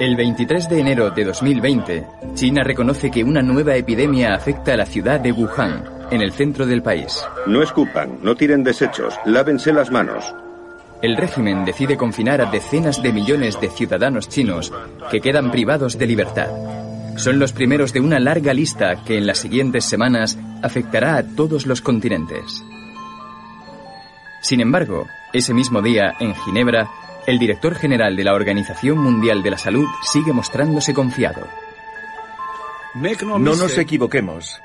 El 23 de enero de 2020, China reconoce que una nueva epidemia afecta a la ciudad de Wuhan, en el centro del país. No escupan, no tiren desechos, lávense las manos. El régimen decide confinar a decenas de millones de ciudadanos chinos que quedan privados de libertad. Son los primeros de una larga lista que en las siguientes semanas afectará a todos los continentes. Sin embargo, ese mismo día, en Ginebra, el director general de la Organización Mundial de la Salud sigue mostrándose confiado. No nos equivoquemos.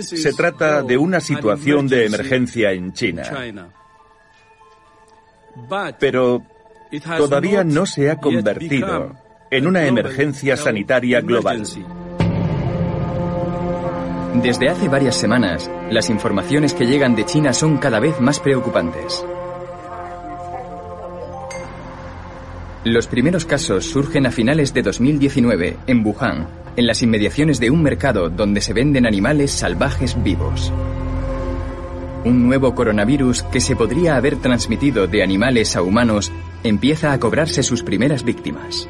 Se trata de una situación de emergencia en China. Pero todavía no se ha convertido en una emergencia sanitaria global. Desde hace varias semanas, las informaciones que llegan de China son cada vez más preocupantes. Los primeros casos surgen a finales de 2019 en Wuhan, en las inmediaciones de un mercado donde se venden animales salvajes vivos. Un nuevo coronavirus que se podría haber transmitido de animales a humanos empieza a cobrarse sus primeras víctimas.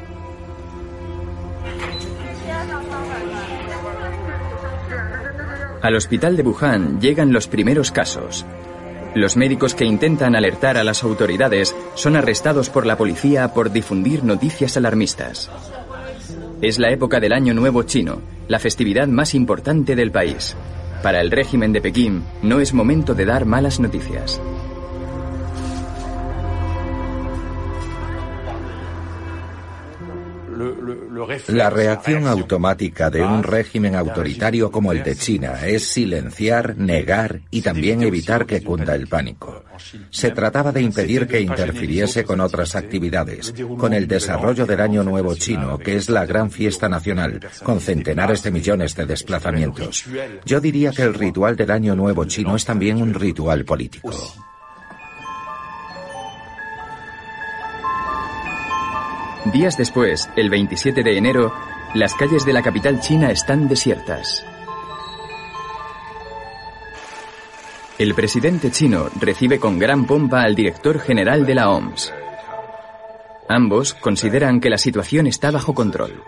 Al hospital de Wuhan llegan los primeros casos. Los médicos que intentan alertar a las autoridades son arrestados por la policía por difundir noticias alarmistas. Es la época del Año Nuevo Chino, la festividad más importante del país. Para el régimen de Pekín no es momento de dar malas noticias. La reacción automática de un régimen autoritario como el de China es silenciar, negar y también evitar que cunda el pánico. Se trataba de impedir que interfiriese con otras actividades, con el desarrollo del Año Nuevo Chino, que es la gran fiesta nacional, con centenares de millones de desplazamientos. Yo diría que el ritual del Año Nuevo Chino es también un ritual político. Días después, el 27 de enero, las calles de la capital china están desiertas. El presidente chino recibe con gran pompa al director general de la OMS. Ambos consideran que la situación está bajo control.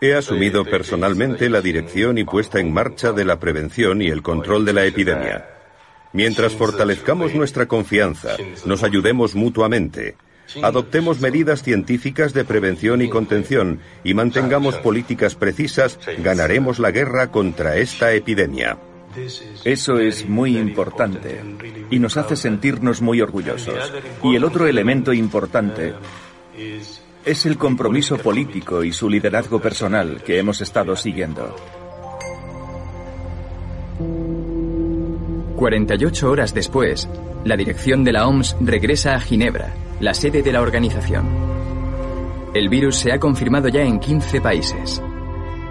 He asumido personalmente la dirección y puesta en marcha de la prevención y el control de la epidemia. Mientras fortalezcamos nuestra confianza, nos ayudemos mutuamente, adoptemos medidas científicas de prevención y contención y mantengamos políticas precisas, ganaremos la guerra contra esta epidemia. Eso es muy importante y nos hace sentirnos muy orgullosos. Y el otro elemento importante es el compromiso político y su liderazgo personal que hemos estado siguiendo. 48 horas después, la dirección de la OMS regresa a Ginebra, la sede de la organización. El virus se ha confirmado ya en 15 países.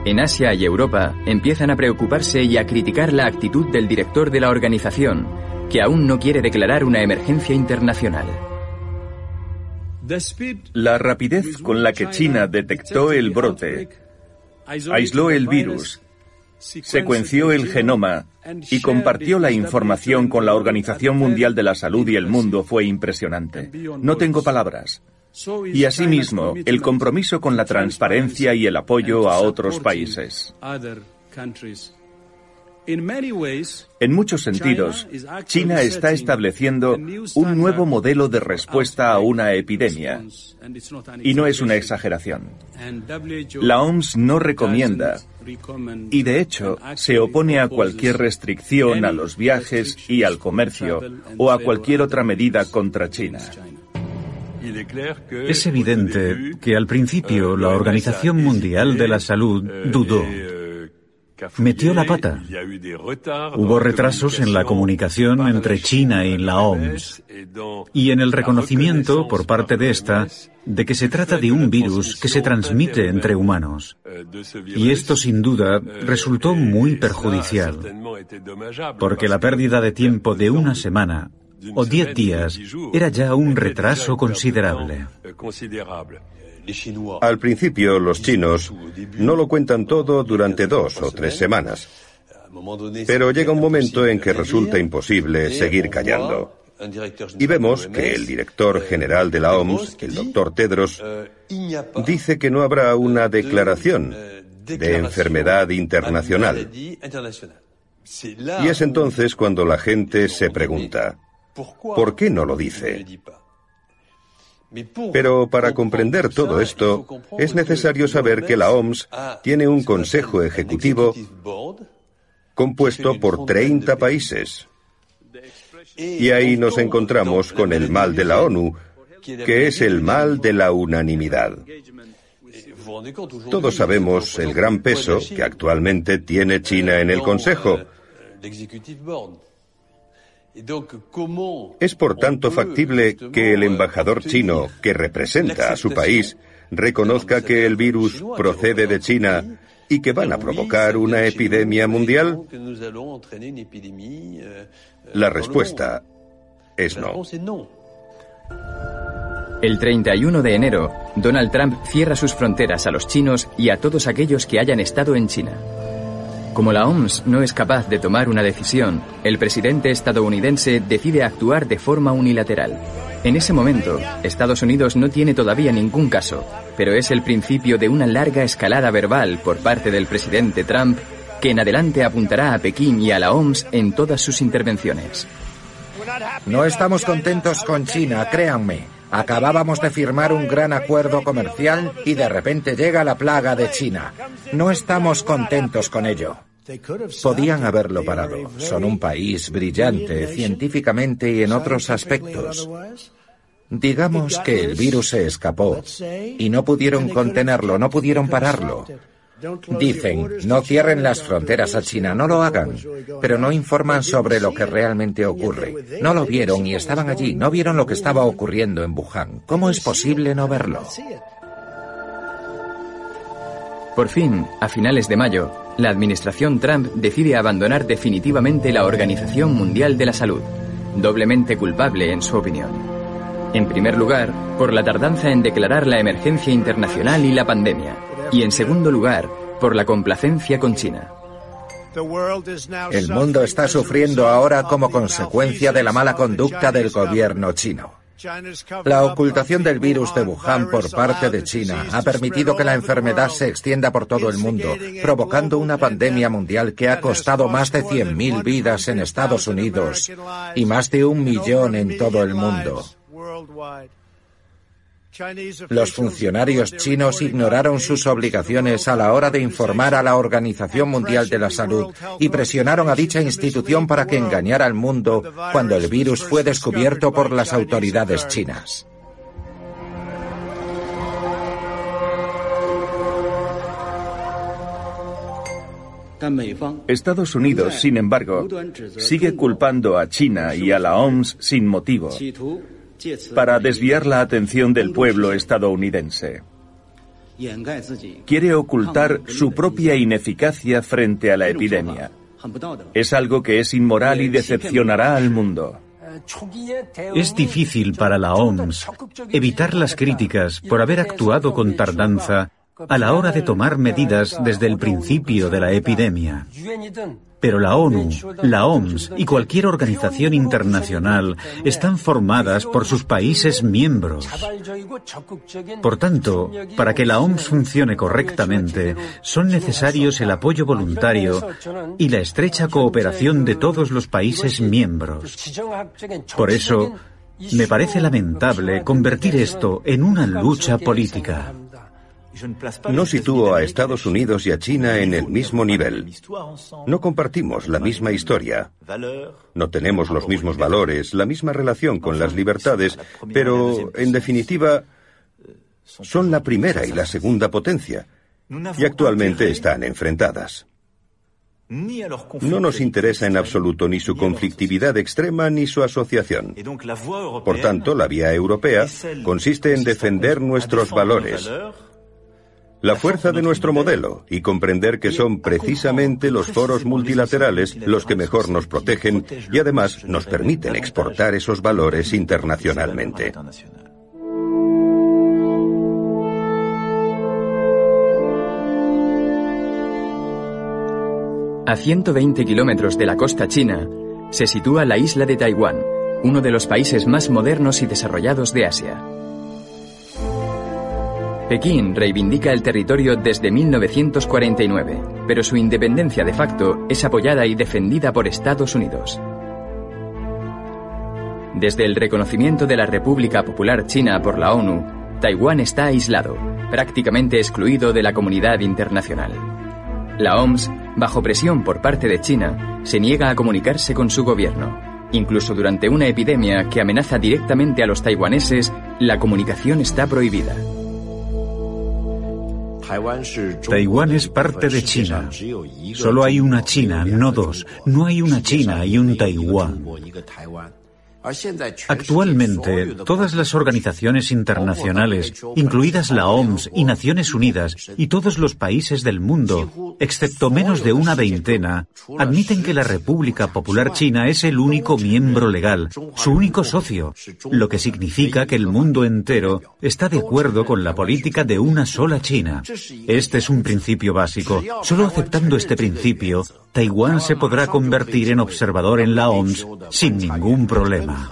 En Asia y Europa empiezan a preocuparse y a criticar la actitud del director de la organización, que aún no quiere declarar una emergencia internacional. La rapidez con la que China detectó el brote, aisló el virus, secuenció el genoma y compartió la información con la Organización Mundial de la Salud y el mundo fue impresionante. No tengo palabras. Y asimismo, el compromiso con la transparencia y el apoyo a otros países. En muchos sentidos, China está estableciendo un nuevo modelo de respuesta a una epidemia. Y no es una exageración. La OMS no recomienda, y de hecho se opone a cualquier restricción a los viajes y al comercio o a cualquier otra medida contra China. Es evidente que al principio la Organización Mundial de la Salud dudó metió la pata. Hubo retrasos en la comunicación entre China y la OMS y en el reconocimiento por parte de esta de que se trata de un virus que se transmite entre humanos. Y esto sin duda resultó muy perjudicial, porque la pérdida de tiempo de una semana o diez días era ya un retraso considerable. Al principio, los chinos no lo cuentan todo durante dos o tres semanas. Pero llega un momento en que resulta imposible seguir callando. Y vemos que el director general de la OMS, el doctor Tedros, dice que no habrá una declaración de enfermedad internacional. Y es entonces cuando la gente se pregunta, ¿por qué no lo dice? Pero para comprender todo esto, es necesario saber que la OMS tiene un Consejo Ejecutivo compuesto por 30 países. Y ahí nos encontramos con el mal de la ONU, que es el mal de la unanimidad. Todos sabemos el gran peso que actualmente tiene China en el Consejo. Es por tanto factible que el embajador chino que representa a su país reconozca que el virus procede de China y que van a provocar una epidemia mundial? La respuesta es no. El 31 de enero, Donald Trump cierra sus fronteras a los chinos y a todos aquellos que hayan estado en China. Como la OMS no es capaz de tomar una decisión, el presidente estadounidense decide actuar de forma unilateral. En ese momento, Estados Unidos no tiene todavía ningún caso, pero es el principio de una larga escalada verbal por parte del presidente Trump que en adelante apuntará a Pekín y a la OMS en todas sus intervenciones. No estamos contentos con China, créanme. Acabábamos de firmar un gran acuerdo comercial y de repente llega la plaga de China. No estamos contentos con ello. Podían haberlo parado. Son un país brillante científicamente y en otros aspectos. Digamos que el virus se escapó y no pudieron contenerlo, no pudieron pararlo. Dicen, no cierren las fronteras a China, no lo hagan, pero no informan sobre lo que realmente ocurre. No lo vieron y estaban allí, no vieron lo que estaba ocurriendo en Wuhan. ¿Cómo es posible no verlo? Por fin, a finales de mayo, la administración Trump decide abandonar definitivamente la Organización Mundial de la Salud, doblemente culpable en su opinión. En primer lugar, por la tardanza en declarar la emergencia internacional y la pandemia, y en segundo lugar, por la complacencia con China. El mundo está sufriendo ahora como consecuencia de la mala conducta del gobierno chino. La ocultación del virus de Wuhan por parte de China ha permitido que la enfermedad se extienda por todo el mundo, provocando una pandemia mundial que ha costado más de 100.000 vidas en Estados Unidos y más de un millón en todo el mundo. Los funcionarios chinos ignoraron sus obligaciones a la hora de informar a la Organización Mundial de la Salud y presionaron a dicha institución para que engañara al mundo cuando el virus fue descubierto por las autoridades chinas. Estados Unidos, sin embargo, sigue culpando a China y a la OMS sin motivo para desviar la atención del pueblo estadounidense. Quiere ocultar su propia ineficacia frente a la epidemia. Es algo que es inmoral y decepcionará al mundo. Es difícil para la OMS evitar las críticas por haber actuado con tardanza a la hora de tomar medidas desde el principio de la epidemia. Pero la ONU, la OMS y cualquier organización internacional están formadas por sus países miembros. Por tanto, para que la OMS funcione correctamente, son necesarios el apoyo voluntario y la estrecha cooperación de todos los países miembros. Por eso, me parece lamentable convertir esto en una lucha política. No sitúo a Estados Unidos y a China en el mismo nivel. No compartimos la misma historia. No tenemos los mismos valores, la misma relación con las libertades, pero, en definitiva, son la primera y la segunda potencia, y actualmente están enfrentadas. No nos interesa en absoluto ni su conflictividad extrema ni su asociación. Por tanto, la vía europea consiste en defender nuestros valores, la fuerza de nuestro modelo y comprender que son precisamente los foros multilaterales los que mejor nos protegen y además nos permiten exportar esos valores internacionalmente. A 120 kilómetros de la costa china se sitúa la isla de Taiwán, uno de los países más modernos y desarrollados de Asia. Pekín reivindica el territorio desde 1949, pero su independencia de facto es apoyada y defendida por Estados Unidos. Desde el reconocimiento de la República Popular China por la ONU, Taiwán está aislado, prácticamente excluido de la comunidad internacional. La OMS, bajo presión por parte de China, se niega a comunicarse con su gobierno. Incluso durante una epidemia que amenaza directamente a los taiwaneses, la comunicación está prohibida. Taiwán es parte de China. Solo hay una China, no dos. No hay una China y un Taiwán. Actualmente, todas las organizaciones internacionales, incluidas la OMS y Naciones Unidas y todos los países del mundo, excepto menos de una veintena, admiten que la República Popular China es el único miembro legal, su único socio, lo que significa que el mundo entero está de acuerdo con la política de una sola China. Este es un principio básico. Solo aceptando este principio, Taiwán se podrá convertir en observador en la OMS sin ningún problema.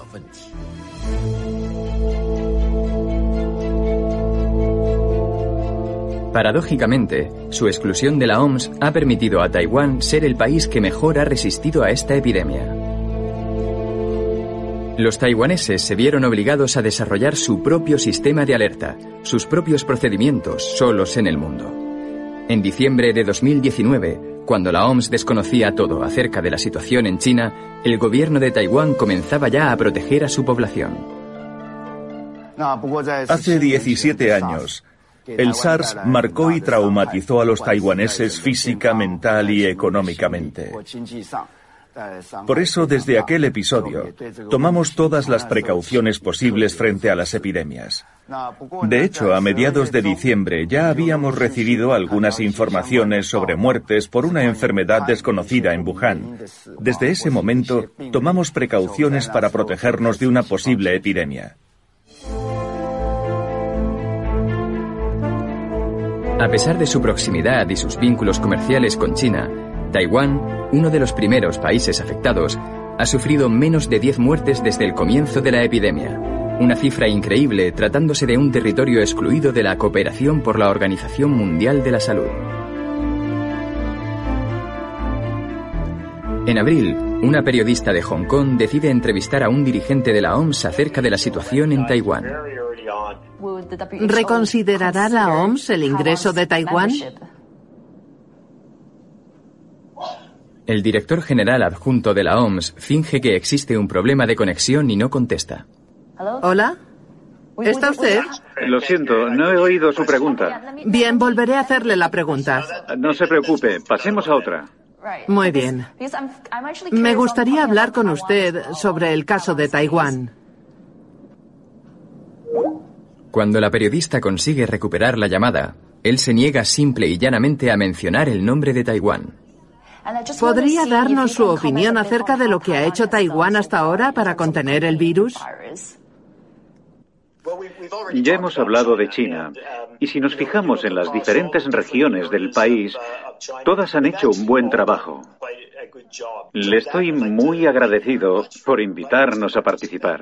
Paradójicamente, su exclusión de la OMS ha permitido a Taiwán ser el país que mejor ha resistido a esta epidemia. Los taiwaneses se vieron obligados a desarrollar su propio sistema de alerta, sus propios procedimientos solos en el mundo. En diciembre de 2019, cuando la OMS desconocía todo acerca de la situación en China, el gobierno de Taiwán comenzaba ya a proteger a su población. Hace 17 años, el SARS marcó y traumatizó a los taiwaneses física, mental y económicamente. Por eso, desde aquel episodio, tomamos todas las precauciones posibles frente a las epidemias. De hecho, a mediados de diciembre ya habíamos recibido algunas informaciones sobre muertes por una enfermedad desconocida en Wuhan. Desde ese momento, tomamos precauciones para protegernos de una posible epidemia. A pesar de su proximidad y sus vínculos comerciales con China, Taiwán, uno de los primeros países afectados, ha sufrido menos de 10 muertes desde el comienzo de la epidemia, una cifra increíble tratándose de un territorio excluido de la cooperación por la Organización Mundial de la Salud. En abril, una periodista de Hong Kong decide entrevistar a un dirigente de la OMS acerca de la situación en Taiwán. ¿Reconsiderará la OMS el ingreso de Taiwán? El director general adjunto de la OMS finge que existe un problema de conexión y no contesta. ¿Hola? ¿Está usted? Lo siento, no he oído su pregunta. Bien, volveré a hacerle la pregunta. No se preocupe, pasemos a otra. Muy bien. Me gustaría hablar con usted sobre el caso de Taiwán. Cuando la periodista consigue recuperar la llamada, él se niega simple y llanamente a mencionar el nombre de Taiwán. ¿Podría darnos su opinión acerca de lo que ha hecho Taiwán hasta ahora para contener el virus? Ya hemos hablado de China, y si nos fijamos en las diferentes regiones del país, todas han hecho un buen trabajo. Le estoy muy agradecido por invitarnos a participar.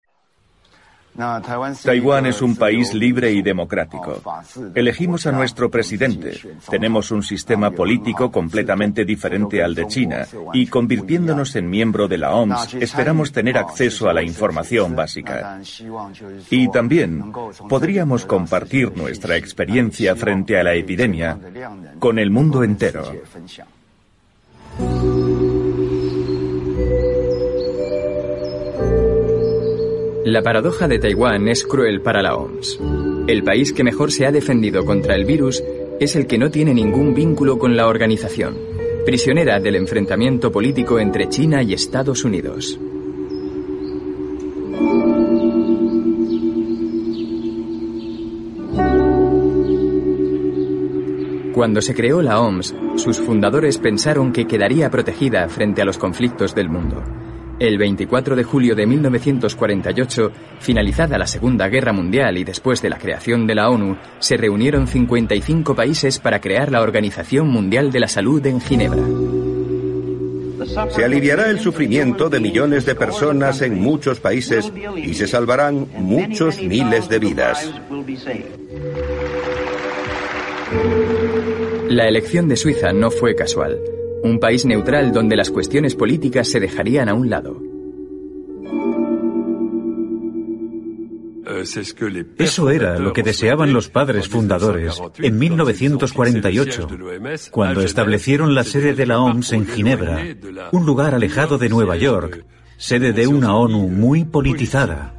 Taiwán es un país libre y democrático. Elegimos a nuestro presidente. Tenemos un sistema político completamente diferente al de China y convirtiéndonos en miembro de la OMS esperamos tener acceso a la información básica. Y también podríamos compartir nuestra experiencia frente a la epidemia con el mundo entero. La paradoja de Taiwán es cruel para la OMS. El país que mejor se ha defendido contra el virus es el que no tiene ningún vínculo con la organización, prisionera del enfrentamiento político entre China y Estados Unidos. Cuando se creó la OMS, sus fundadores pensaron que quedaría protegida frente a los conflictos del mundo. El 24 de julio de 1948, finalizada la Segunda Guerra Mundial y después de la creación de la ONU, se reunieron 55 países para crear la Organización Mundial de la Salud en Ginebra. Se aliviará el sufrimiento de millones de personas en muchos países y se salvarán muchos miles de vidas. La elección de Suiza no fue casual. Un país neutral donde las cuestiones políticas se dejarían a un lado. Eso era lo que deseaban los padres fundadores en 1948, cuando establecieron la sede de la OMS en Ginebra, un lugar alejado de Nueva York, sede de una ONU muy politizada.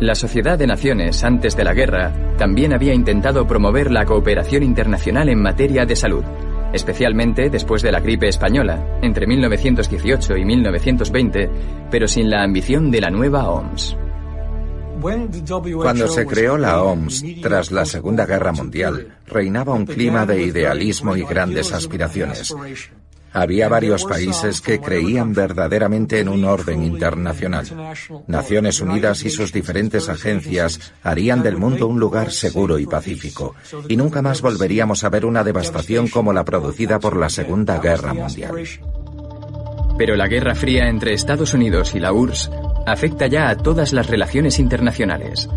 La Sociedad de Naciones, antes de la guerra, también había intentado promover la cooperación internacional en materia de salud, especialmente después de la gripe española, entre 1918 y 1920, pero sin la ambición de la nueva OMS. Cuando se creó la OMS tras la Segunda Guerra Mundial, reinaba un clima de idealismo y grandes aspiraciones. Había varios países que creían verdaderamente en un orden internacional. Naciones Unidas y sus diferentes agencias harían del mundo un lugar seguro y pacífico, y nunca más volveríamos a ver una devastación como la producida por la Segunda Guerra Mundial. Pero la Guerra Fría entre Estados Unidos y la URSS afecta ya a todas las relaciones internacionales.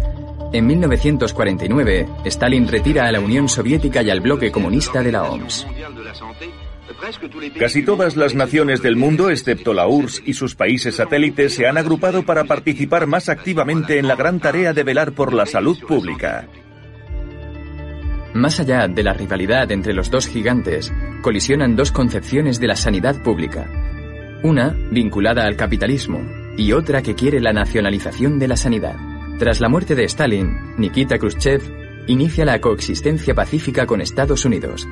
En 1949, Stalin retira a la Unión Soviética y al bloque comunista de la OMS. Casi todas las naciones del mundo, excepto la URSS y sus países satélites, se han agrupado para participar más activamente en la gran tarea de velar por la salud pública. Más allá de la rivalidad entre los dos gigantes, colisionan dos concepciones de la sanidad pública. Una vinculada al capitalismo y otra que quiere la nacionalización de la sanidad. Tras la muerte de Stalin, Nikita Khrushchev inicia la coexistencia pacífica con Estados Unidos,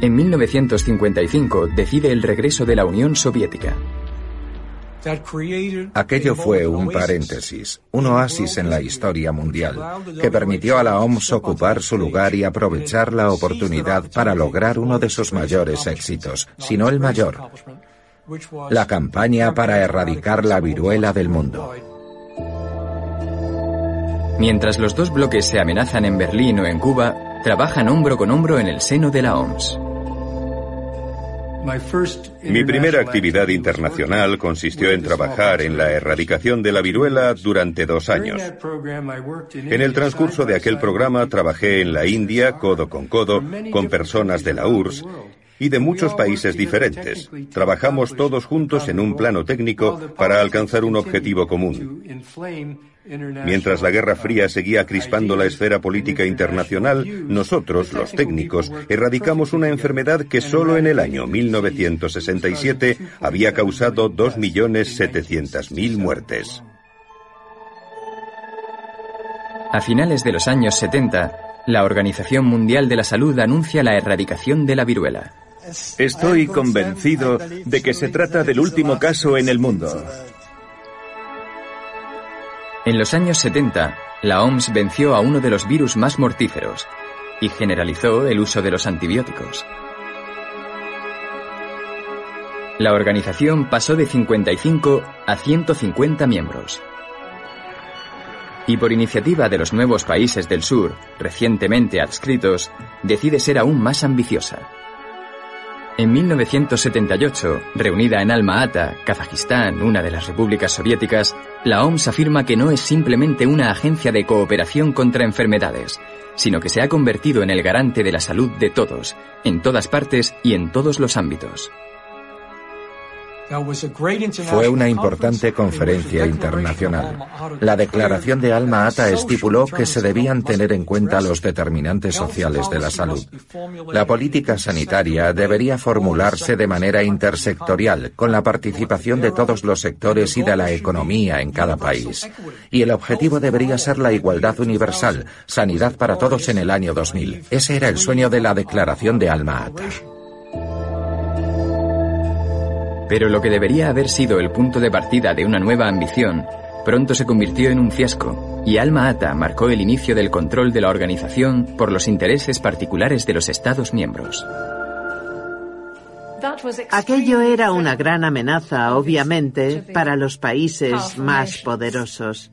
en 1955 decide el regreso de la Unión Soviética. Aquello fue un paréntesis, un oasis en la historia mundial, que permitió a la OMS ocupar su lugar y aprovechar la oportunidad para lograr uno de sus mayores éxitos, si no el mayor, la campaña para erradicar la viruela del mundo. Mientras los dos bloques se amenazan en Berlín o en Cuba, trabajan hombro con hombro en el seno de la OMS. Mi primera actividad internacional consistió en trabajar en la erradicación de la viruela durante dos años. En el transcurso de aquel programa trabajé en la India codo con codo con personas de la URSS y de muchos países diferentes. Trabajamos todos juntos en un plano técnico para alcanzar un objetivo común. Mientras la Guerra Fría seguía crispando la esfera política internacional, nosotros, los técnicos, erradicamos una enfermedad que solo en el año 1967 había causado 2.700.000 muertes. A finales de los años 70, la Organización Mundial de la Salud anuncia la erradicación de la viruela. Estoy convencido de que se trata del último caso en el mundo. En los años 70, la OMS venció a uno de los virus más mortíferos y generalizó el uso de los antibióticos. La organización pasó de 55 a 150 miembros. Y por iniciativa de los nuevos países del sur, recientemente adscritos, decide ser aún más ambiciosa. En 1978, reunida en Alma-Ata, Kazajistán, una de las repúblicas soviéticas, la OMS afirma que no es simplemente una agencia de cooperación contra enfermedades, sino que se ha convertido en el garante de la salud de todos, en todas partes y en todos los ámbitos. Fue una importante conferencia internacional. La declaración de Alma Ata estipuló que se debían tener en cuenta los determinantes sociales de la salud. La política sanitaria debería formularse de manera intersectorial, con la participación de todos los sectores y de la economía en cada país. Y el objetivo debería ser la igualdad universal, sanidad para todos en el año 2000. Ese era el sueño de la declaración de Alma Ata. Pero lo que debería haber sido el punto de partida de una nueva ambición, pronto se convirtió en un fiasco, y Alma Ata marcó el inicio del control de la organización por los intereses particulares de los Estados miembros. Aquello era una gran amenaza, obviamente, para los países más poderosos,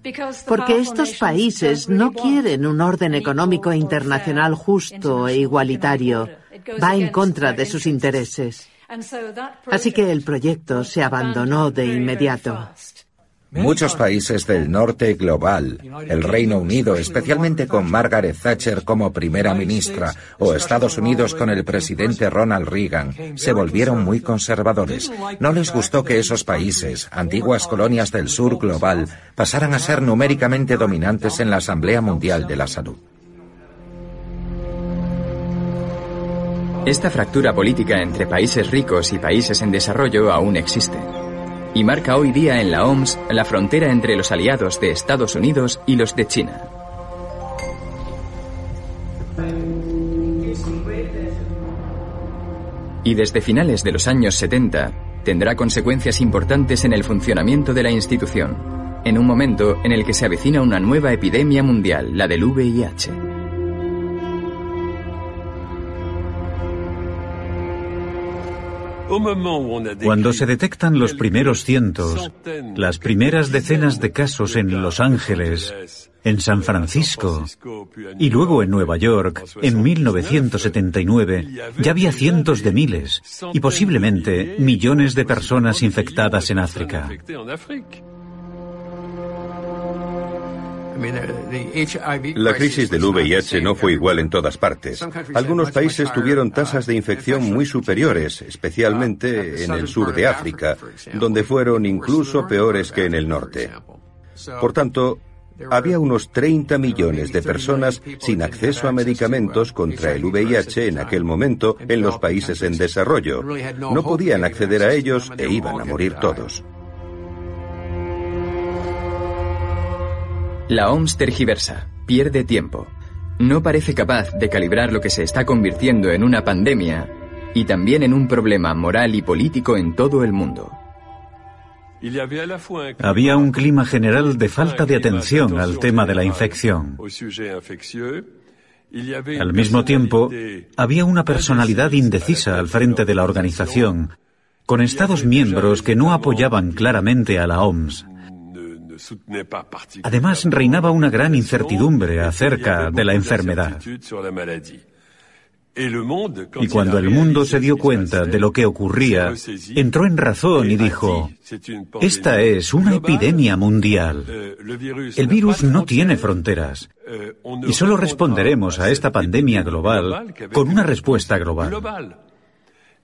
porque estos países no quieren un orden económico internacional justo e igualitario. Va en contra de sus intereses. Así que el proyecto se abandonó de inmediato. Muchos países del norte global, el Reino Unido, especialmente con Margaret Thatcher como primera ministra, o Estados Unidos con el presidente Ronald Reagan, se volvieron muy conservadores. No les gustó que esos países, antiguas colonias del sur global, pasaran a ser numéricamente dominantes en la Asamblea Mundial de la Salud. Esta fractura política entre países ricos y países en desarrollo aún existe y marca hoy día en la OMS la frontera entre los aliados de Estados Unidos y los de China. Y desde finales de los años 70 tendrá consecuencias importantes en el funcionamiento de la institución, en un momento en el que se avecina una nueva epidemia mundial, la del VIH. Cuando se detectan los primeros cientos, las primeras decenas de casos en Los Ángeles, en San Francisco y luego en Nueva York, en 1979, ya había cientos de miles y posiblemente millones de personas infectadas en África. La crisis del VIH no fue igual en todas partes. Algunos países tuvieron tasas de infección muy superiores, especialmente en el sur de África, donde fueron incluso peores que en el norte. Por tanto, había unos 30 millones de personas sin acceso a medicamentos contra el VIH en aquel momento en los países en desarrollo. No podían acceder a ellos e iban a morir todos. La OMS tergiversa, pierde tiempo. No parece capaz de calibrar lo que se está convirtiendo en una pandemia y también en un problema moral y político en todo el mundo. Había un clima general de falta de atención al tema de la infección. Al mismo tiempo, había una personalidad indecisa al frente de la organización, con Estados miembros que no apoyaban claramente a la OMS. Además, reinaba una gran incertidumbre acerca de la enfermedad. Y cuando el mundo se dio cuenta de lo que ocurría, entró en razón y dijo, esta es una epidemia mundial. El virus no tiene fronteras. Y solo responderemos a esta pandemia global con una respuesta global.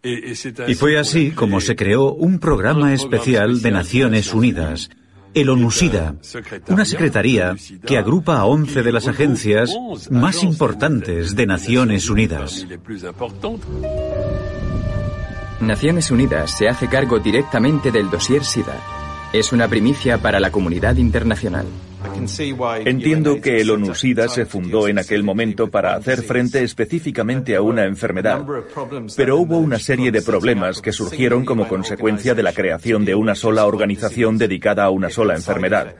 Y fue así como se creó un programa especial de Naciones Unidas, el ONUSIDA, una secretaría que agrupa a 11 de las agencias más importantes de Naciones Unidas. Naciones Unidas se hace cargo directamente del dossier SIDA. Es una primicia para la comunidad internacional. Entiendo que el ONU-SIDA se fundó en aquel momento para hacer frente específicamente a una enfermedad, pero hubo una serie de problemas que surgieron como consecuencia de la creación de una sola organización dedicada a una sola enfermedad.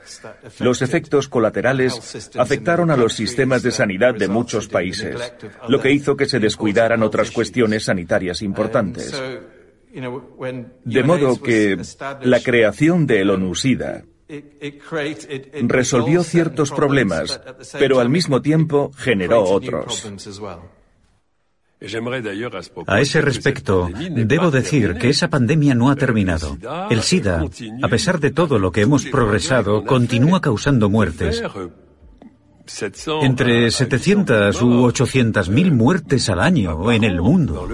Los efectos colaterales afectaron a los sistemas de sanidad de muchos países, lo que hizo que se descuidaran otras cuestiones sanitarias importantes. De modo que la creación del ONU-SIDA resolvió ciertos problemas, pero al mismo tiempo generó otros. A ese respecto, debo decir que esa pandemia no ha terminado. El SIDA, a pesar de todo lo que hemos progresado, continúa causando muertes. Entre 700 u 800 mil muertes al año en el mundo.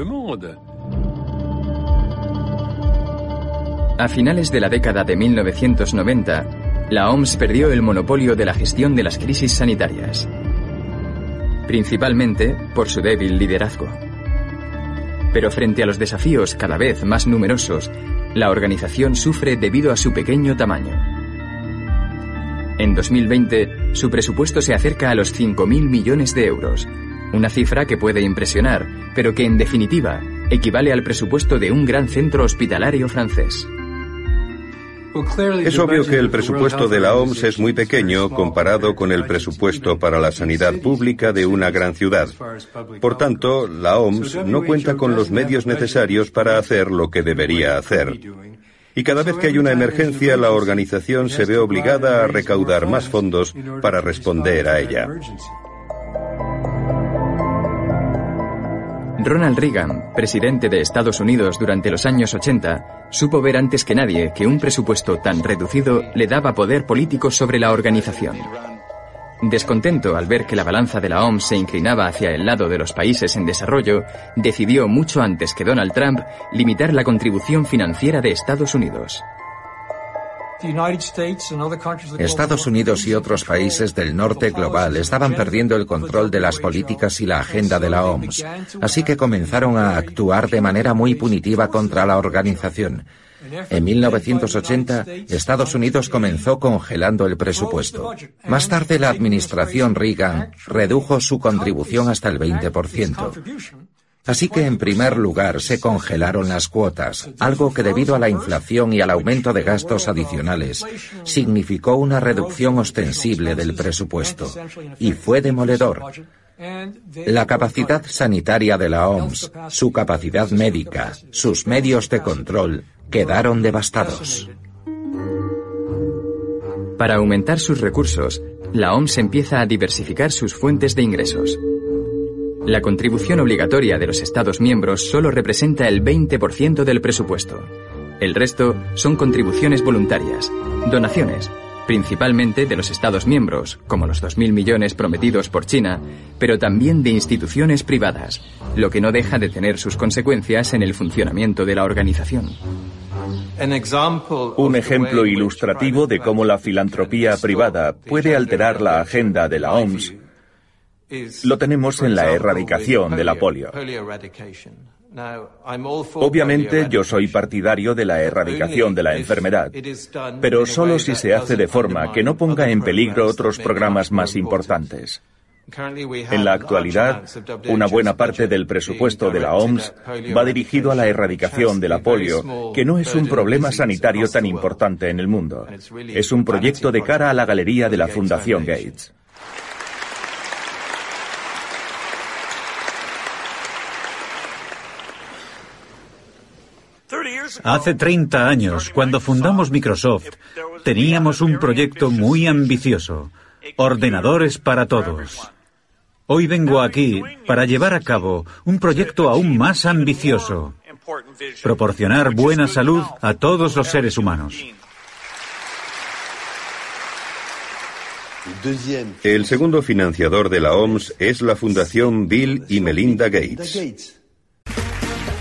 A finales de la década de 1990, la OMS perdió el monopolio de la gestión de las crisis sanitarias, principalmente por su débil liderazgo. Pero frente a los desafíos cada vez más numerosos, la organización sufre debido a su pequeño tamaño. En 2020, su presupuesto se acerca a los 5.000 millones de euros, una cifra que puede impresionar, pero que en definitiva equivale al presupuesto de un gran centro hospitalario francés. Es obvio que el presupuesto de la OMS es muy pequeño comparado con el presupuesto para la sanidad pública de una gran ciudad. Por tanto, la OMS no cuenta con los medios necesarios para hacer lo que debería hacer. Y cada vez que hay una emergencia, la organización se ve obligada a recaudar más fondos para responder a ella. Ronald Reagan, presidente de Estados Unidos durante los años 80, supo ver antes que nadie que un presupuesto tan reducido le daba poder político sobre la organización. Descontento al ver que la balanza de la OMS se inclinaba hacia el lado de los países en desarrollo, decidió mucho antes que Donald Trump limitar la contribución financiera de Estados Unidos. Estados Unidos y otros países del norte global estaban perdiendo el control de las políticas y la agenda de la OMS, así que comenzaron a actuar de manera muy punitiva contra la organización. En 1980, Estados Unidos comenzó congelando el presupuesto. Más tarde, la administración Reagan redujo su contribución hasta el 20%. Así que, en primer lugar, se congelaron las cuotas, algo que debido a la inflación y al aumento de gastos adicionales, significó una reducción ostensible del presupuesto. Y fue demoledor. La capacidad sanitaria de la OMS, su capacidad médica, sus medios de control, quedaron devastados. Para aumentar sus recursos, la OMS empieza a diversificar sus fuentes de ingresos. La contribución obligatoria de los Estados miembros solo representa el 20% del presupuesto. El resto son contribuciones voluntarias, donaciones, principalmente de los Estados miembros, como los 2.000 millones prometidos por China, pero también de instituciones privadas, lo que no deja de tener sus consecuencias en el funcionamiento de la organización. Un ejemplo ilustrativo de cómo la filantropía privada puede alterar la agenda de la OMS lo tenemos en la erradicación de la polio. Obviamente yo soy partidario de la erradicación de la enfermedad, pero solo si se hace de forma que no ponga en peligro otros programas más importantes. En la actualidad, una buena parte del presupuesto de la OMS va dirigido a la erradicación de la polio, que no es un problema sanitario tan importante en el mundo. Es un proyecto de cara a la galería de la Fundación Gates. Hace 30 años, cuando fundamos Microsoft, teníamos un proyecto muy ambicioso, ordenadores para todos. Hoy vengo aquí para llevar a cabo un proyecto aún más ambicioso, proporcionar buena salud a todos los seres humanos. El segundo financiador de la OMS es la Fundación Bill y Melinda Gates.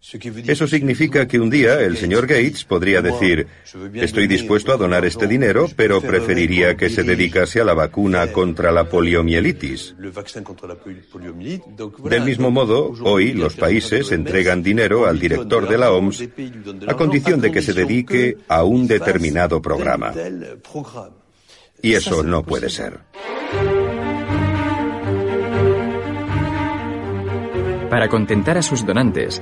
Eso significa que un día el señor Gates podría decir, estoy dispuesto a donar este dinero, pero preferiría que se dedicase a la vacuna contra la poliomielitis. Del mismo modo, hoy los países entregan dinero al director de la OMS a condición de que se dedique a un determinado programa. Y eso no puede ser. Para contentar a sus donantes,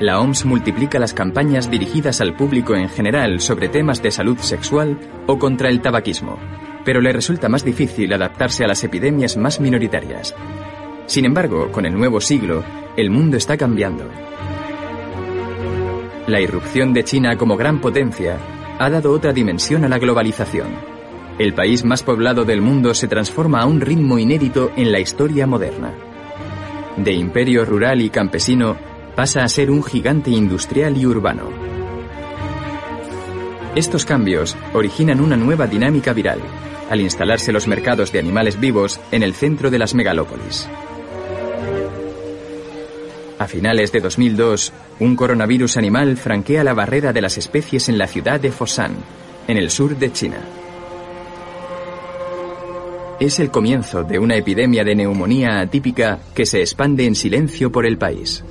la OMS multiplica las campañas dirigidas al público en general sobre temas de salud sexual o contra el tabaquismo, pero le resulta más difícil adaptarse a las epidemias más minoritarias. Sin embargo, con el nuevo siglo, el mundo está cambiando. La irrupción de China como gran potencia ha dado otra dimensión a la globalización. El país más poblado del mundo se transforma a un ritmo inédito en la historia moderna. De imperio rural y campesino pasa a ser un gigante industrial y urbano. Estos cambios originan una nueva dinámica viral, al instalarse los mercados de animales vivos en el centro de las megalópolis. A finales de 2002, un coronavirus animal franquea la barrera de las especies en la ciudad de Foshan, en el sur de China. Es el comienzo de una epidemia de neumonía atípica que se expande en silencio por el país.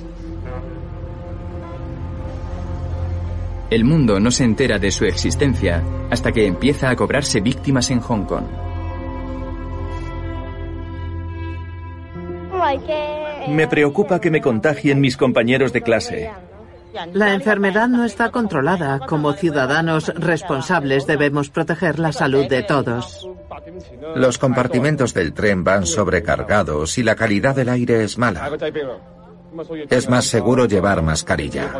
El mundo no se entera de su existencia hasta que empieza a cobrarse víctimas en Hong Kong. Me preocupa que me contagien mis compañeros de clase. La enfermedad no está controlada. Como ciudadanos responsables debemos proteger la salud de todos. Los compartimentos del tren van sobrecargados y la calidad del aire es mala. Es más seguro llevar mascarilla.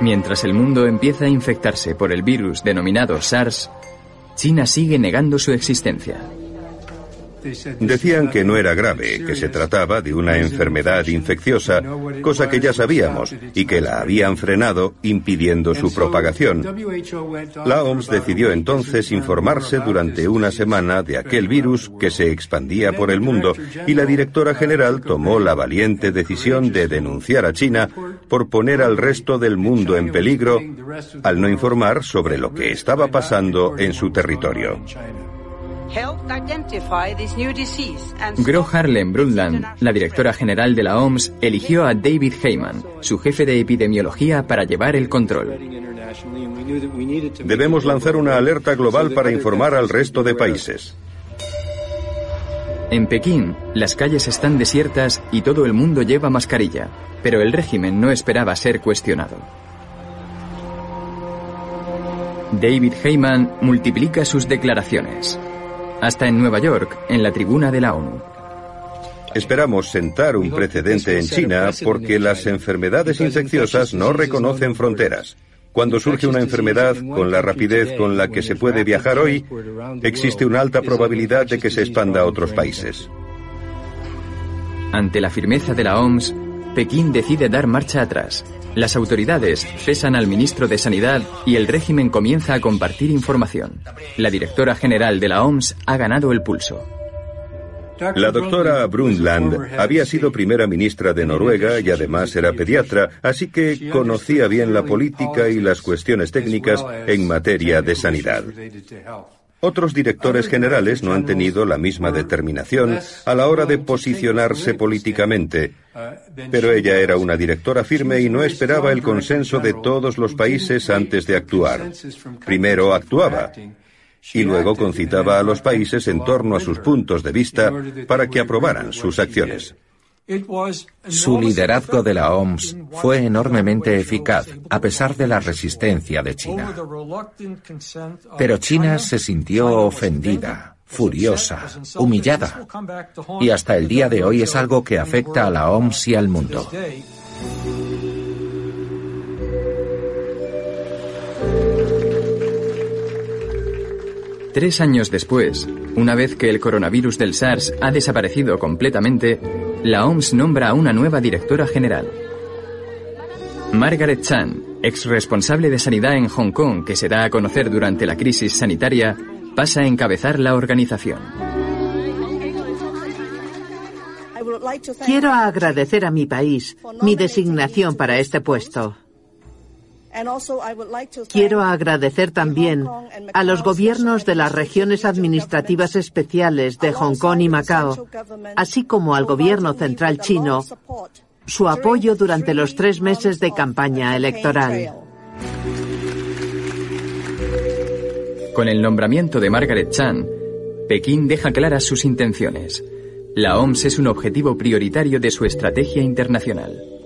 Mientras el mundo empieza a infectarse por el virus denominado SARS, China sigue negando su existencia. Decían que no era grave, que se trataba de una enfermedad infecciosa, cosa que ya sabíamos, y que la habían frenado impidiendo su propagación. La OMS decidió entonces informarse durante una semana de aquel virus que se expandía por el mundo y la directora general tomó la valiente decisión de denunciar a China por poner al resto del mundo en peligro al no informar sobre lo que estaba pasando en su territorio. Gro Harlem Brundtland, la directora general de la OMS, eligió a David Heyman, su jefe de epidemiología, para llevar el control. Debemos lanzar una alerta global para informar al resto de países. En Pekín, las calles están desiertas y todo el mundo lleva mascarilla, pero el régimen no esperaba ser cuestionado. David Heyman multiplica sus declaraciones. Hasta en Nueva York, en la tribuna de la ONU. Esperamos sentar un precedente en China porque las enfermedades infecciosas no reconocen fronteras. Cuando surge una enfermedad con la rapidez con la que se puede viajar hoy, existe una alta probabilidad de que se expanda a otros países. Ante la firmeza de la OMS, Pekín decide dar marcha atrás. Las autoridades cesan al ministro de Sanidad y el régimen comienza a compartir información. La directora general de la OMS ha ganado el pulso. La doctora Brundtland había sido primera ministra de Noruega y además era pediatra, así que conocía bien la política y las cuestiones técnicas en materia de sanidad. Otros directores generales no han tenido la misma determinación a la hora de posicionarse políticamente, pero ella era una directora firme y no esperaba el consenso de todos los países antes de actuar. Primero actuaba. y luego concitaba a los países en torno a sus puntos de vista para que aprobaran sus acciones. Su liderazgo de la OMS fue enormemente eficaz, a pesar de la resistencia de China. Pero China se sintió ofendida, furiosa, humillada. Y hasta el día de hoy es algo que afecta a la OMS y al mundo. Tres años después, una vez que el coronavirus del SARS ha desaparecido completamente, la OMS nombra a una nueva directora general. Margaret Chan, ex responsable de sanidad en Hong Kong que se da a conocer durante la crisis sanitaria, pasa a encabezar la organización. Quiero agradecer a mi país mi designación para este puesto. Quiero agradecer también a los gobiernos de las regiones administrativas especiales de Hong Kong y Macao, así como al gobierno central chino, su apoyo durante los tres meses de campaña electoral. Con el nombramiento de Margaret Chan, Pekín deja claras sus intenciones. La OMS es un objetivo prioritario de su estrategia internacional.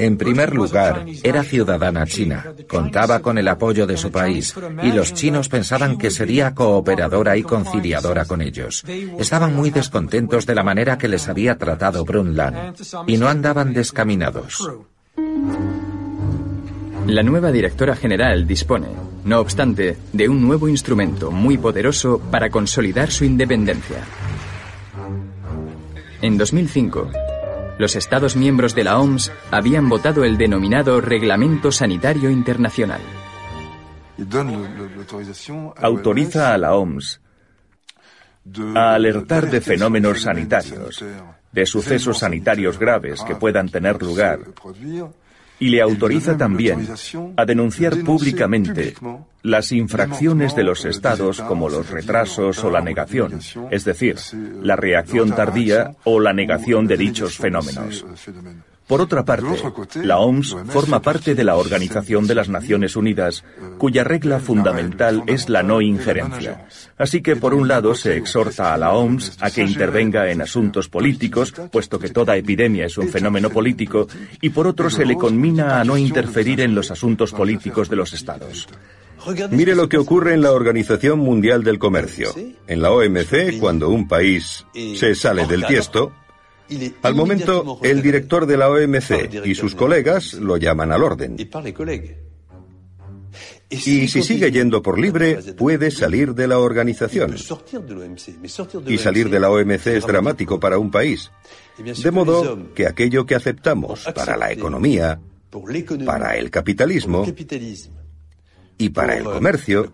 En primer lugar, era ciudadana china, contaba con el apoyo de su país y los chinos pensaban que sería cooperadora y conciliadora con ellos. Estaban muy descontentos de la manera que les había tratado Brundtland y no andaban descaminados. La nueva directora general dispone, no obstante, de un nuevo instrumento muy poderoso para consolidar su independencia. En 2005, los Estados miembros de la OMS habían votado el denominado Reglamento Sanitario Internacional. Autoriza a la OMS a alertar de fenómenos sanitarios, de sucesos sanitarios graves que puedan tener lugar y le autoriza también a denunciar públicamente las infracciones de los estados como los retrasos o la negación, es decir, la reacción tardía o la negación de dichos fenómenos. Por otra parte, la OMS forma parte de la Organización de las Naciones Unidas, cuya regla fundamental es la no injerencia. Así que, por un lado, se exhorta a la OMS a que intervenga en asuntos políticos, puesto que toda epidemia es un fenómeno político, y por otro se le conmina a no interferir en los asuntos políticos de los Estados. Mire lo que ocurre en la Organización Mundial del Comercio. En la OMC, cuando un país se sale del tiesto, al momento, el director de la OMC y sus colegas lo llaman al orden. Y si sigue yendo por libre, puede salir de la organización. Y salir de la OMC es dramático para un país. De modo que aquello que aceptamos para la economía, para el capitalismo y para el comercio,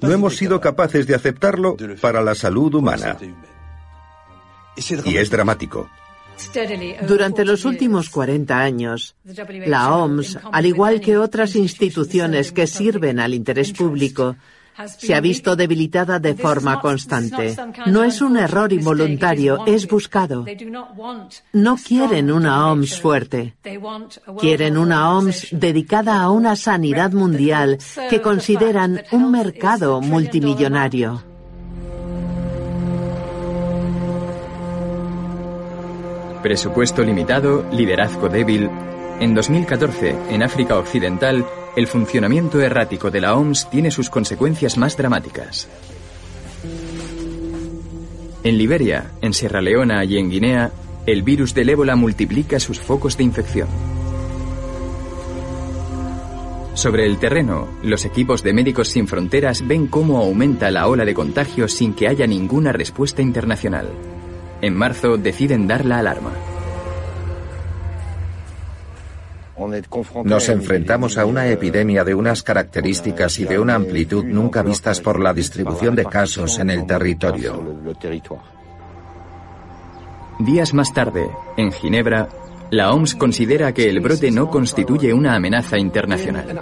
no hemos sido capaces de aceptarlo para la salud humana. Y es dramático. Durante los últimos 40 años, la OMS, al igual que otras instituciones que sirven al interés público, se ha visto debilitada de forma constante. No es un error involuntario, es buscado. No quieren una OMS fuerte. Quieren una OMS dedicada a una sanidad mundial que consideran un mercado multimillonario. Presupuesto limitado, liderazgo débil. En 2014, en África Occidental, el funcionamiento errático de la OMS tiene sus consecuencias más dramáticas. En Liberia, en Sierra Leona y en Guinea, el virus del ébola multiplica sus focos de infección. Sobre el terreno, los equipos de Médicos Sin Fronteras ven cómo aumenta la ola de contagios sin que haya ninguna respuesta internacional. En marzo deciden dar la alarma. Nos enfrentamos a una epidemia de unas características y de una amplitud nunca vistas por la distribución de casos en el territorio. Días más tarde, en Ginebra, la OMS considera que el brote no constituye una amenaza internacional.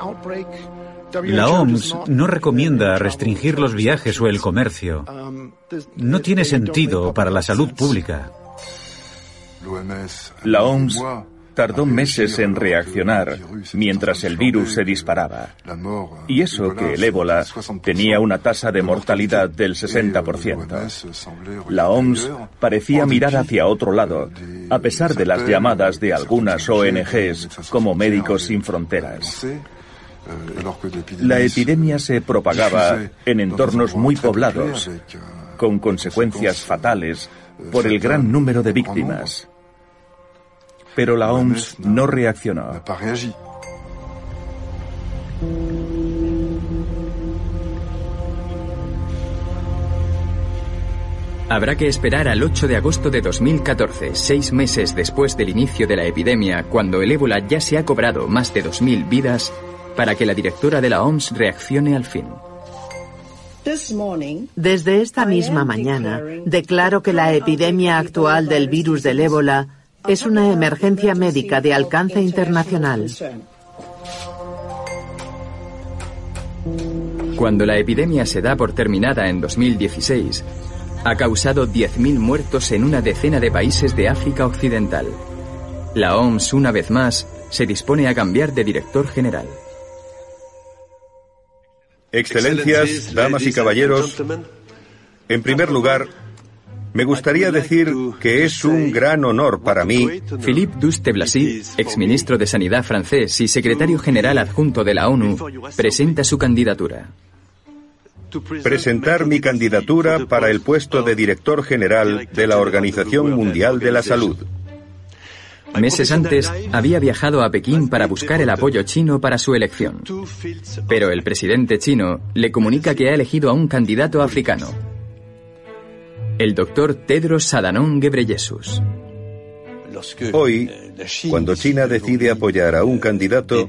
La OMS no recomienda restringir los viajes o el comercio. No tiene sentido para la salud pública. La OMS tardó meses en reaccionar mientras el virus se disparaba. Y eso que el ébola tenía una tasa de mortalidad del 60%. La OMS parecía mirar hacia otro lado, a pesar de las llamadas de algunas ONGs como Médicos Sin Fronteras. La epidemia se propagaba en entornos muy poblados, con consecuencias fatales por el gran número de víctimas. Pero la OMS no. reaccionó. Habrá que esperar al 8 de agosto de 2014, seis meses después del inicio de la epidemia, cuando el ébola ya se ha cobrado más de 2.000 vidas, para que la directora de la OMS reaccione al fin. Desde esta misma mañana, declaro que la epidemia actual del virus del ébola es una emergencia médica de alcance internacional. Cuando la epidemia se da por terminada en 2016, ha causado 10.000 muertos en una decena de países de África Occidental. La OMS, una vez más, se dispone a cambiar de director general. Excelencias, damas y caballeros, en primer lugar, me gustaría decir que es un gran honor para mí. Philippe Douste-Blazy, exministro de Sanidad francés y secretario general adjunto de la ONU, presenta su candidatura. Presentar mi candidatura para el puesto de director general de la Organización Mundial de la Salud. Meses antes, había viajado a Pekín para buscar el apoyo chino para su elección. Pero el presidente chino le comunica que ha elegido a un candidato africano, el doctor Tedros Adhanom Ghebreyesus. Hoy, cuando China decide apoyar a un candidato,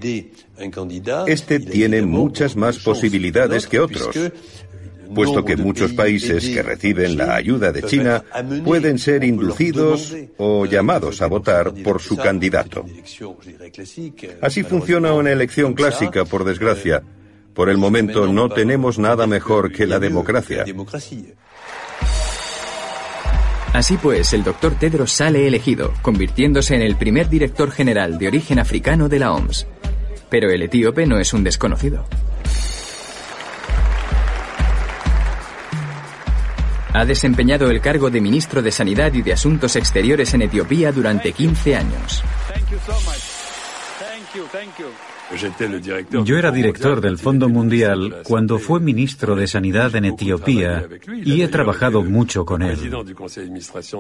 este tiene muchas más posibilidades que otros, puesto que muchos países que reciben la ayuda de China pueden ser inducidos o llamados a votar por su candidato. Así funciona una elección clásica, por desgracia. Por el momento no tenemos nada mejor que la democracia. Así pues, el doctor Tedros sale elegido, convirtiéndose en el primer director general de origen africano de la OMS. Pero el etíope no es un desconocido. Ha desempeñado el cargo de ministro de Sanidad y de Asuntos Exteriores en Etiopía durante 15 años. Yo era director del Fondo Mundial cuando fue ministro de Sanidad en Etiopía y he trabajado mucho con él.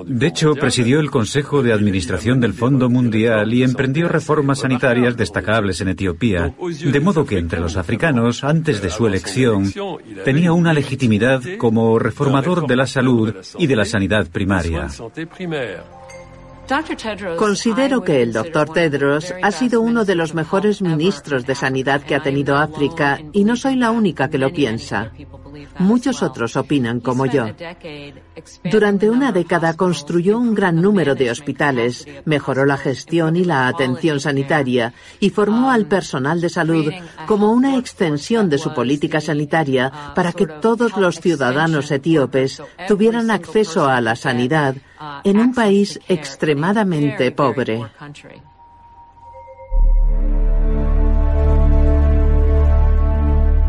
De hecho, presidió el Consejo de Administración del Fondo Mundial y emprendió reformas sanitarias destacables en Etiopía, de modo que entre los africanos, antes de su elección, tenía una legitimidad como reformador de la salud y de la sanidad primaria. Considero que el doctor Tedros ha sido uno de los mejores ministros de Sanidad que ha tenido África y no soy la única que lo piensa. Muchos otros opinan como yo. Durante una década construyó un gran número de hospitales, mejoró la gestión y la atención sanitaria y formó al personal de salud como una extensión de su política sanitaria para que todos los ciudadanos etíopes tuvieran acceso a la sanidad en un país extremadamente pobre.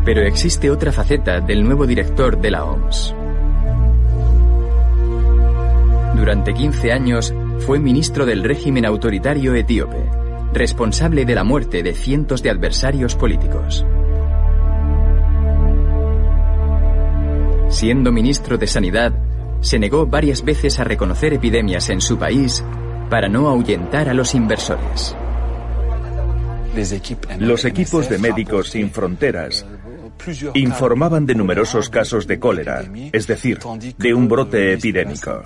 Pero existe otra faceta del nuevo director de la OMS. Durante 15 años fue ministro del régimen autoritario etíope, responsable de la muerte de cientos de adversarios políticos. Siendo ministro de Sanidad, se negó varias veces a reconocer epidemias en su país para no ahuyentar a los inversores. Los equipos de Médicos Sin Fronteras informaban de numerosos casos de cólera, es decir, de un brote epidémico.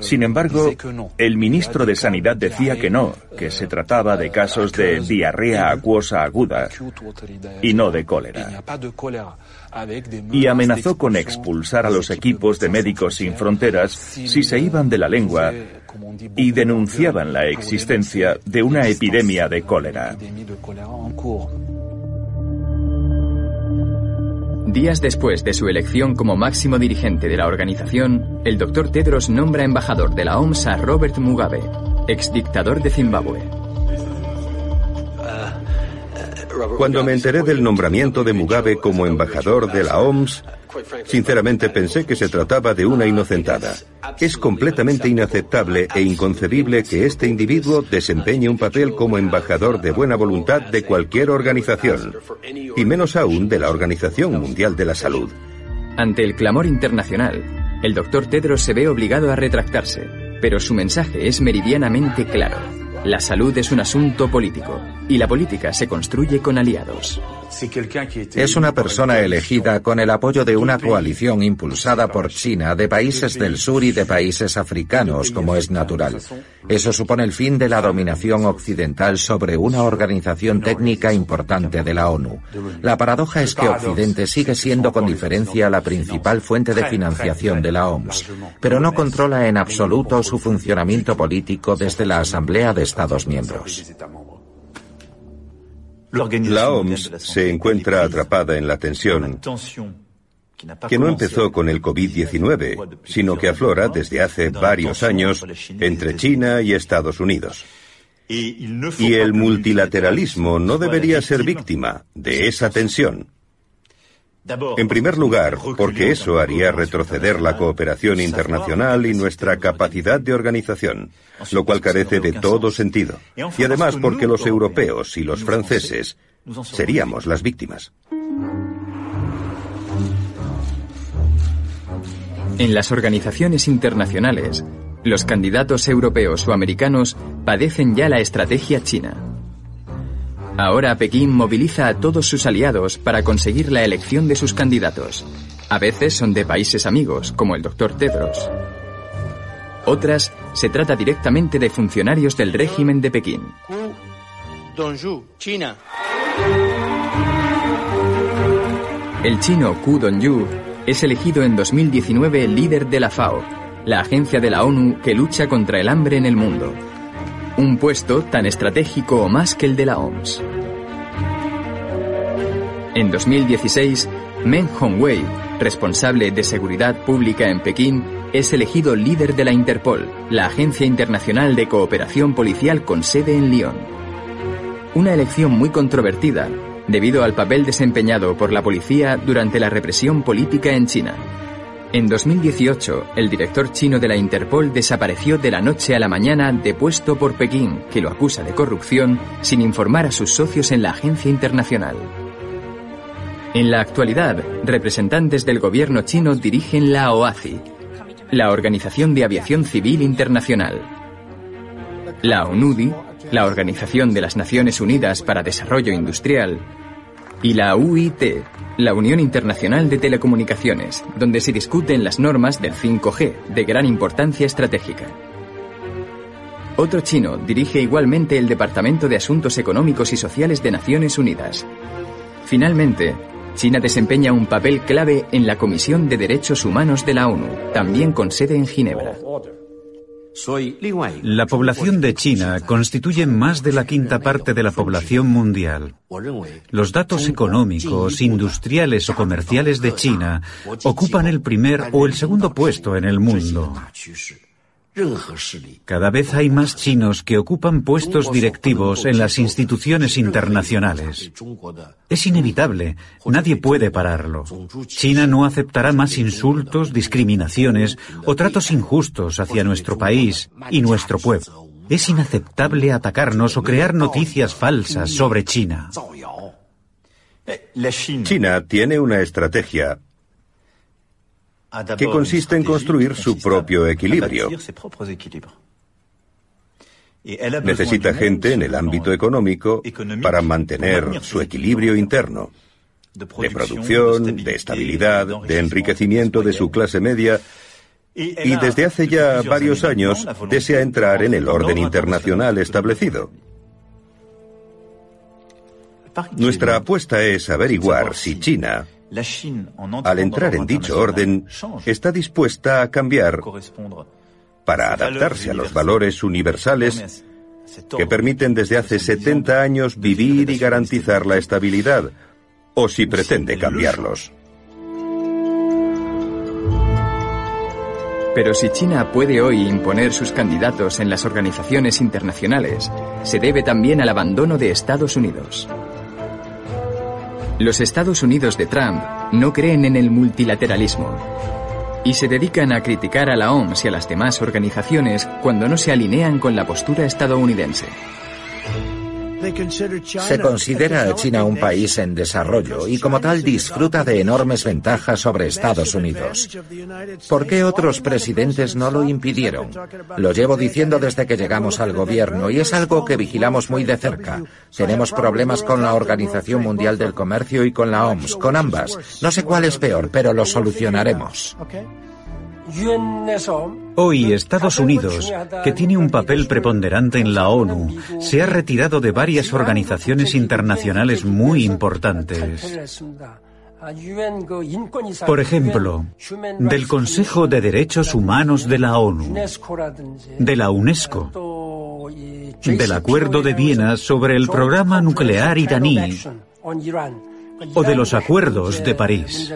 Sin embargo, el ministro de Sanidad decía que no, que se trataba de casos de diarrea acuosa aguda y no de cólera. Y amenazó con expulsar a los equipos de Médicos Sin Fronteras si se iban de la lengua y denunciaban la existencia de una epidemia de cólera. Días después de su elección como máximo dirigente de la organización, el doctor Tedros nombra embajador de la OMS a Robert Mugabe. exdictador de Zimbabue. Cuando me enteré del nombramiento de Mugabe como embajador de la OMS, sinceramente pensé que se trataba de una inocentada. Es completamente inaceptable e inconcebible que este individuo desempeñe un papel como embajador de buena voluntad de cualquier organización, y menos aún de la Organización Mundial de la Salud. Ante el clamor internacional, el doctor Tedros se ve obligado a retractarse, pero su mensaje es meridianamente claro. La salud es un asunto político y la política se construye con aliados. Es una persona elegida con el apoyo de una coalición impulsada por China de países del sur y de países africanos, como es natural. Eso supone el fin de la dominación occidental sobre una organización técnica importante de la ONU. La paradoja es que Occidente sigue siendo con diferencia la principal fuente de financiación de la OMS, pero no controla en absoluto su funcionamiento político desde la Asamblea de Estados miembros. La OMS se encuentra atrapada en la tensión que no empezó con el COVID-19, sino que aflora desde hace varios años entre China y Estados Unidos. Y el multilateralismo no debería ser víctima de esa tensión. En primer lugar, porque eso haría retroceder la cooperación internacional y nuestra capacidad de organización, lo cual carece de todo sentido. Y además porque los europeos y los franceses seríamos las víctimas. En las organizaciones internacionales, los candidatos europeos o americanos padecen ya la estrategia china. Ahora Pekín moviliza a todos sus aliados para conseguir la elección de sus candidatos. A veces son de países amigos, como el Dr. Tedros. Otras se trata directamente de funcionarios del régimen de Pekín. China. El chino Ku Dongyu es elegido en 2019 líder de la FAO, la agencia de la ONU que lucha contra el hambre en el mundo un puesto tan estratégico o más que el de la OMS. En 2016, Meng Hongwei, responsable de seguridad pública en Pekín, es elegido líder de la Interpol, la agencia internacional de cooperación policial con sede en Lyon. Una elección muy controvertida, debido al papel desempeñado por la policía durante la represión política en China. En 2018, el director chino de la Interpol desapareció de la noche a la mañana depuesto por Pekín, que lo acusa de corrupción, sin informar a sus socios en la agencia internacional. En la actualidad, representantes del gobierno chino dirigen la OACI, la Organización de Aviación Civil Internacional. La ONUDI, la Organización de las Naciones Unidas para Desarrollo Industrial, y la UIT, la Unión Internacional de Telecomunicaciones, donde se discuten las normas del 5G, de gran importancia estratégica. Otro chino dirige igualmente el Departamento de Asuntos Económicos y Sociales de Naciones Unidas. Finalmente, China desempeña un papel clave en la Comisión de Derechos Humanos de la ONU, también con sede en Ginebra. La población de China constituye más de la quinta parte de la población mundial. Los datos económicos, industriales o comerciales de China ocupan el primer o el segundo puesto en el mundo. Cada vez hay más chinos que ocupan puestos directivos en las instituciones internacionales. Es inevitable, nadie puede pararlo. China no aceptará más insultos, discriminaciones o tratos injustos hacia nuestro país y nuestro pueblo. Es inaceptable atacarnos o crear noticias falsas sobre China. China tiene una estrategia que consiste en construir su propio equilibrio. Necesita gente en el ámbito económico para mantener su equilibrio interno, de producción, de estabilidad, de enriquecimiento de su clase media, y desde hace ya varios años desea entrar en el orden internacional establecido. Nuestra apuesta es averiguar si China, al entrar en dicho orden, está dispuesta a cambiar para adaptarse a los valores universales que permiten desde hace 70 años vivir y garantizar la estabilidad, o si pretende cambiarlos. Pero si China puede hoy imponer sus candidatos en las organizaciones internacionales, se debe también al abandono de Estados Unidos. Los Estados Unidos de Trump no creen en el multilateralismo y se dedican a criticar a la OMS y a las demás organizaciones cuando no se alinean con la postura estadounidense. Se considera a China un país en desarrollo y como tal disfruta de enormes ventajas sobre Estados Unidos. ¿Por qué otros presidentes no lo impidieron? Lo llevo diciendo desde que llegamos al gobierno y es algo que vigilamos muy de cerca. Tenemos problemas con la Organización Mundial del Comercio y con la OMS, con ambas. No sé cuál es peor, pero lo solucionaremos. Hoy Estados Unidos, que tiene un papel preponderante en la ONU, se ha retirado de varias organizaciones internacionales muy importantes. Por ejemplo, del Consejo de Derechos Humanos de la ONU, de la UNESCO, del Acuerdo de Viena sobre el programa nuclear iraní o de los acuerdos de París.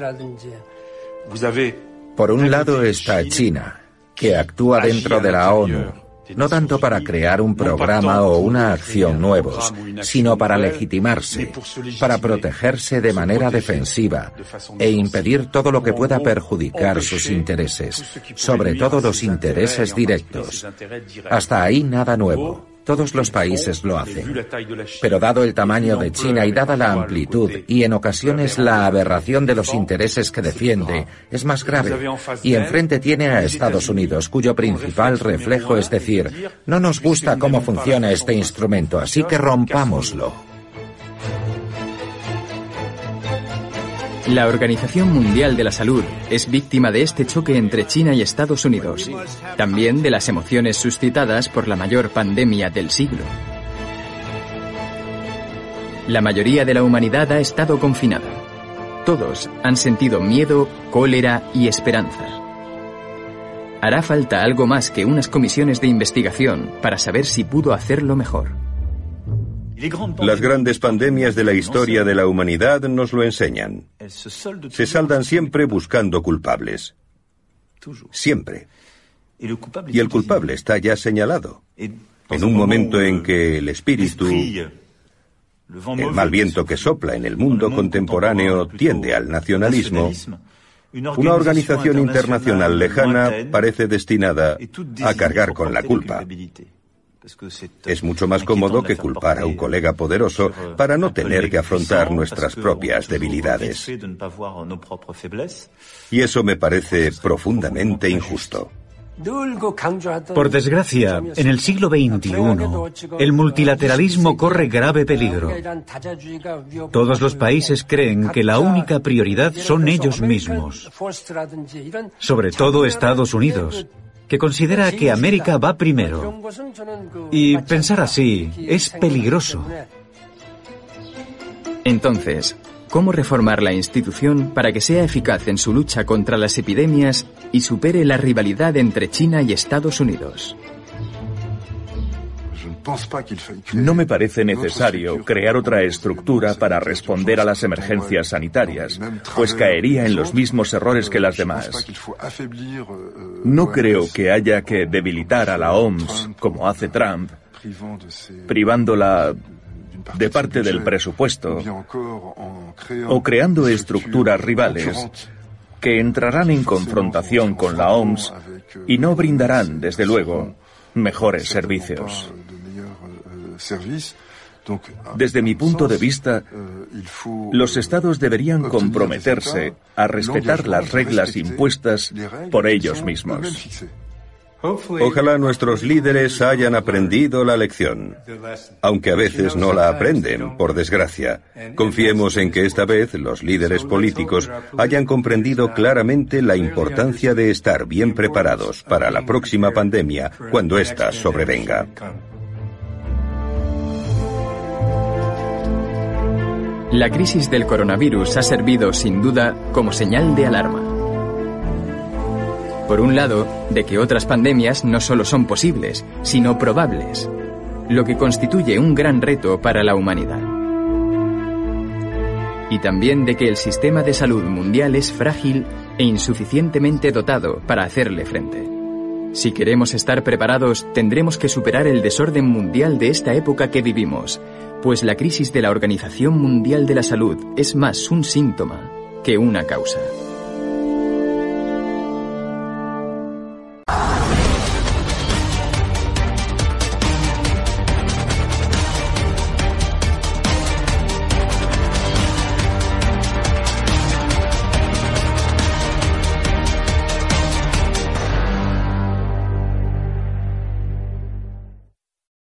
Por un lado está China, que actúa dentro de la ONU, no tanto para crear un programa o una acción nuevos, sino para legitimarse, para protegerse de manera defensiva e impedir todo lo que pueda perjudicar sus intereses, sobre todo los intereses directos. Hasta ahí nada nuevo. Todos los países lo hacen. Pero dado el tamaño de China y dada la amplitud y en ocasiones la aberración de los intereses que defiende, es más grave. Y enfrente tiene a Estados Unidos, cuyo principal reflejo es decir, no nos gusta cómo funciona este instrumento, así que rompámoslo. La Organización Mundial de la Salud es víctima de este choque entre China y Estados Unidos, también de las emociones suscitadas por la mayor pandemia del siglo. La mayoría de la humanidad ha estado confinada. Todos han sentido miedo, cólera y esperanza. Hará falta algo más que unas comisiones de investigación para saber si pudo hacerlo mejor. Las grandes pandemias de la historia de la humanidad nos lo enseñan. Se saldan siempre buscando culpables. Siempre. Y el culpable está ya señalado. En un momento en que el espíritu, el mal viento que sopla en el mundo contemporáneo tiende al nacionalismo, una organización internacional lejana parece destinada a cargar con la culpa. Es mucho más cómodo que culpar a un colega poderoso para no tener que afrontar nuestras propias debilidades. Y eso me parece profundamente injusto. Por desgracia, en el siglo XXI, el multilateralismo corre grave peligro. Todos los países creen que la única prioridad son ellos mismos, sobre todo Estados Unidos, que considera que América va primero. Y pensar así es peligroso. Entonces, ¿cómo reformar la institución para que sea eficaz en su lucha contra las epidemias y supere la rivalidad entre China y Estados Unidos? No me parece necesario crear otra estructura para responder a las emergencias sanitarias, pues caería en los mismos errores que las demás. No creo que haya que debilitar a la OMS, como hace Trump, privándola de parte del presupuesto o creando estructuras rivales que entrarán en confrontación con la OMS y no brindarán, desde luego, mejores servicios. Desde mi punto de vista, los estados deberían comprometerse a respetar las reglas impuestas por ellos mismos. Ojalá nuestros líderes hayan aprendido la lección, aunque a veces no la aprenden, por desgracia. Confiemos en que esta vez los líderes políticos hayan comprendido claramente la importancia de estar bien preparados para la próxima pandemia cuando ésta sobrevenga. La crisis del coronavirus ha servido, sin duda, como señal de alarma. Por un lado, de que otras pandemias no solo son posibles, sino probables, lo que constituye un gran reto para la humanidad. y también de que el sistema de salud mundial es frágil e insuficientemente dotado para hacerle frente. Si queremos estar preparados, tendremos que superar el desorden mundial de esta época que vivimos, pues la crisis de la Organización Mundial de la Salud es más un síntoma que una causa.